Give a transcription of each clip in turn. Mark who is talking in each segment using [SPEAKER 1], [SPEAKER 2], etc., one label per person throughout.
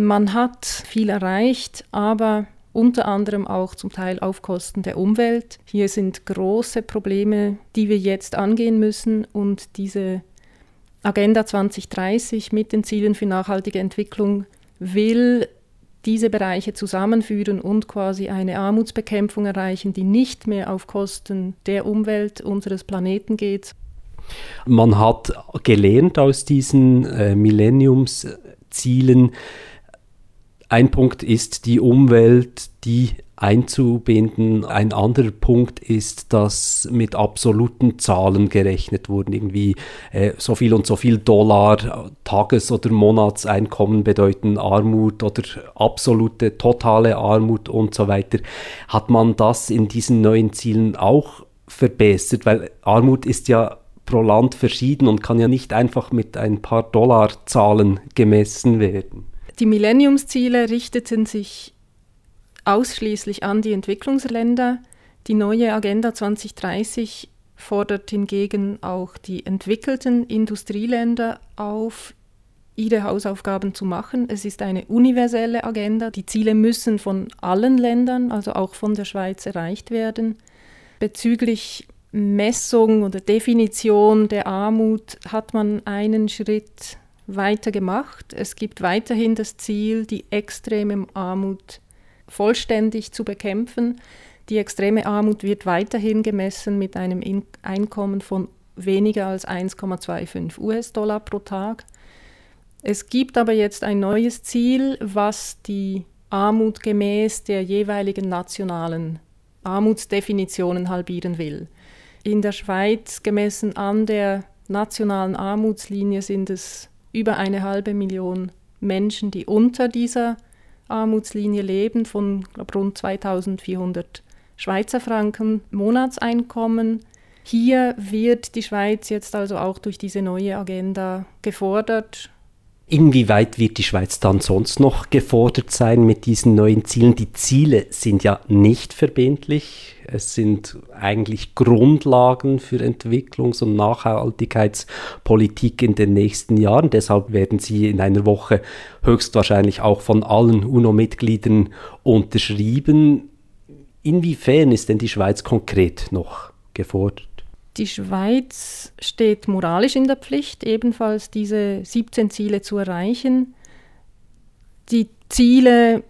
[SPEAKER 1] Man hat viel erreicht, aber unter anderem auch zum Teil auf Kosten der Umwelt. Hier sind große Probleme, die wir jetzt angehen müssen und diese Agenda 2030 mit den Zielen für nachhaltige Entwicklung will diese Bereiche zusammenführen und quasi eine Armutsbekämpfung erreichen, die nicht mehr auf Kosten der Umwelt unseres Planeten geht.
[SPEAKER 2] Man hat gelernt aus diesen äh, Millenniumszielen, ein Punkt ist die Umwelt, die einzubinden. Ein anderer Punkt ist, dass mit absoluten Zahlen gerechnet wurden. Irgendwie äh, so viel und so viel Dollar Tages- oder Monatseinkommen bedeuten Armut oder absolute, totale Armut und so weiter. Hat man das in diesen neuen Zielen auch verbessert? Weil Armut ist ja pro Land verschieden und kann ja nicht einfach mit ein paar Dollarzahlen gemessen werden.
[SPEAKER 1] Die Millenniumsziele richteten sich ausschließlich an die Entwicklungsländer. Die neue Agenda 2030 fordert hingegen auch die entwickelten Industrieländer auf, ihre Hausaufgaben zu machen. Es ist eine universelle Agenda. Die Ziele müssen von allen Ländern, also auch von der Schweiz, erreicht werden. Bezüglich Messung oder Definition der Armut hat man einen Schritt weiter gemacht. Es gibt weiterhin das Ziel, die extreme Armut vollständig zu bekämpfen. Die extreme Armut wird weiterhin gemessen mit einem Einkommen von weniger als 1,25 US-Dollar pro Tag. Es gibt aber jetzt ein neues Ziel, was die Armut gemäß der jeweiligen nationalen Armutsdefinitionen halbieren will. In der Schweiz gemessen an der nationalen Armutslinie sind es über eine halbe Million Menschen, die unter dieser Armutslinie leben, von glaub, rund 2400 Schweizer Franken Monatseinkommen. Hier wird die Schweiz jetzt also auch durch diese neue Agenda gefordert,
[SPEAKER 2] Inwieweit wird die Schweiz dann sonst noch gefordert sein mit diesen neuen Zielen? Die Ziele sind ja nicht verbindlich. Es sind eigentlich Grundlagen für Entwicklungs- und Nachhaltigkeitspolitik in den nächsten Jahren. Deshalb werden sie in einer Woche höchstwahrscheinlich auch von allen UNO-Mitgliedern unterschrieben. Inwiefern ist denn die Schweiz konkret noch gefordert?
[SPEAKER 1] Die Schweiz steht moralisch in der Pflicht, ebenfalls diese 17 Ziele zu erreichen. Die Ziele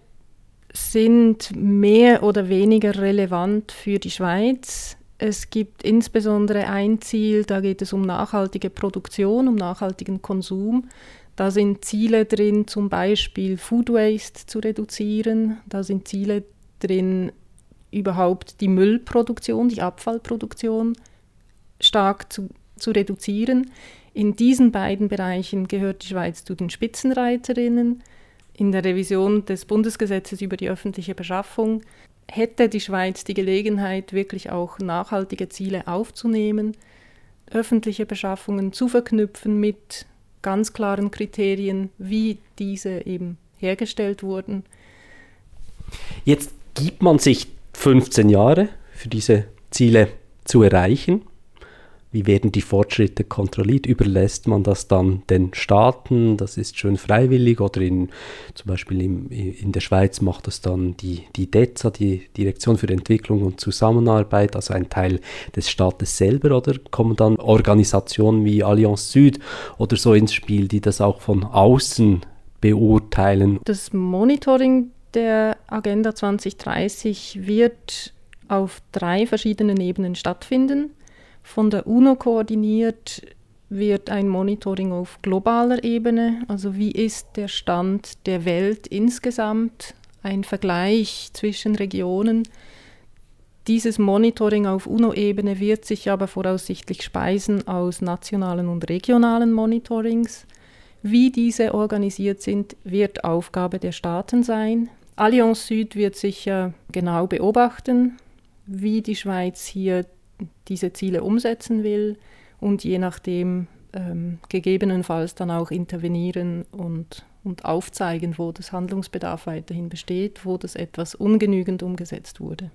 [SPEAKER 1] sind mehr oder weniger relevant für die Schweiz. Es gibt insbesondere ein Ziel, da geht es um nachhaltige Produktion, um nachhaltigen Konsum. Da sind Ziele drin, zum Beispiel Food Waste zu reduzieren. Da sind Ziele drin, überhaupt die Müllproduktion, die Abfallproduktion stark zu, zu reduzieren. In diesen beiden Bereichen gehört die Schweiz zu den Spitzenreiterinnen. In der Revision des Bundesgesetzes über die öffentliche Beschaffung hätte die Schweiz die Gelegenheit, wirklich auch nachhaltige Ziele aufzunehmen, öffentliche Beschaffungen zu verknüpfen mit ganz klaren Kriterien, wie diese eben hergestellt wurden.
[SPEAKER 2] Jetzt gibt man sich 15 Jahre für diese Ziele zu erreichen. Wie werden die Fortschritte kontrolliert? Überlässt man das dann den Staaten? Das ist schön freiwillig oder in, zum Beispiel in, in der Schweiz macht das dann die, die DEZA, die Direktion für Entwicklung und Zusammenarbeit, also ein Teil des Staates selber oder kommen dann Organisationen wie Allianz Süd oder so ins Spiel, die das auch von außen beurteilen?
[SPEAKER 1] Das Monitoring der Agenda 2030 wird auf drei verschiedenen Ebenen stattfinden. Von der UNO koordiniert wird ein Monitoring auf globaler Ebene, also wie ist der Stand der Welt insgesamt, ein Vergleich zwischen Regionen. Dieses Monitoring auf UNO-Ebene wird sich aber voraussichtlich speisen aus nationalen und regionalen Monitorings. Wie diese organisiert sind, wird Aufgabe der Staaten sein. Allianz Süd wird sicher genau beobachten, wie die Schweiz hier diese Ziele umsetzen will und je nachdem ähm, gegebenenfalls dann auch intervenieren und, und aufzeigen, wo das Handlungsbedarf weiterhin besteht, wo das etwas ungenügend umgesetzt wurde.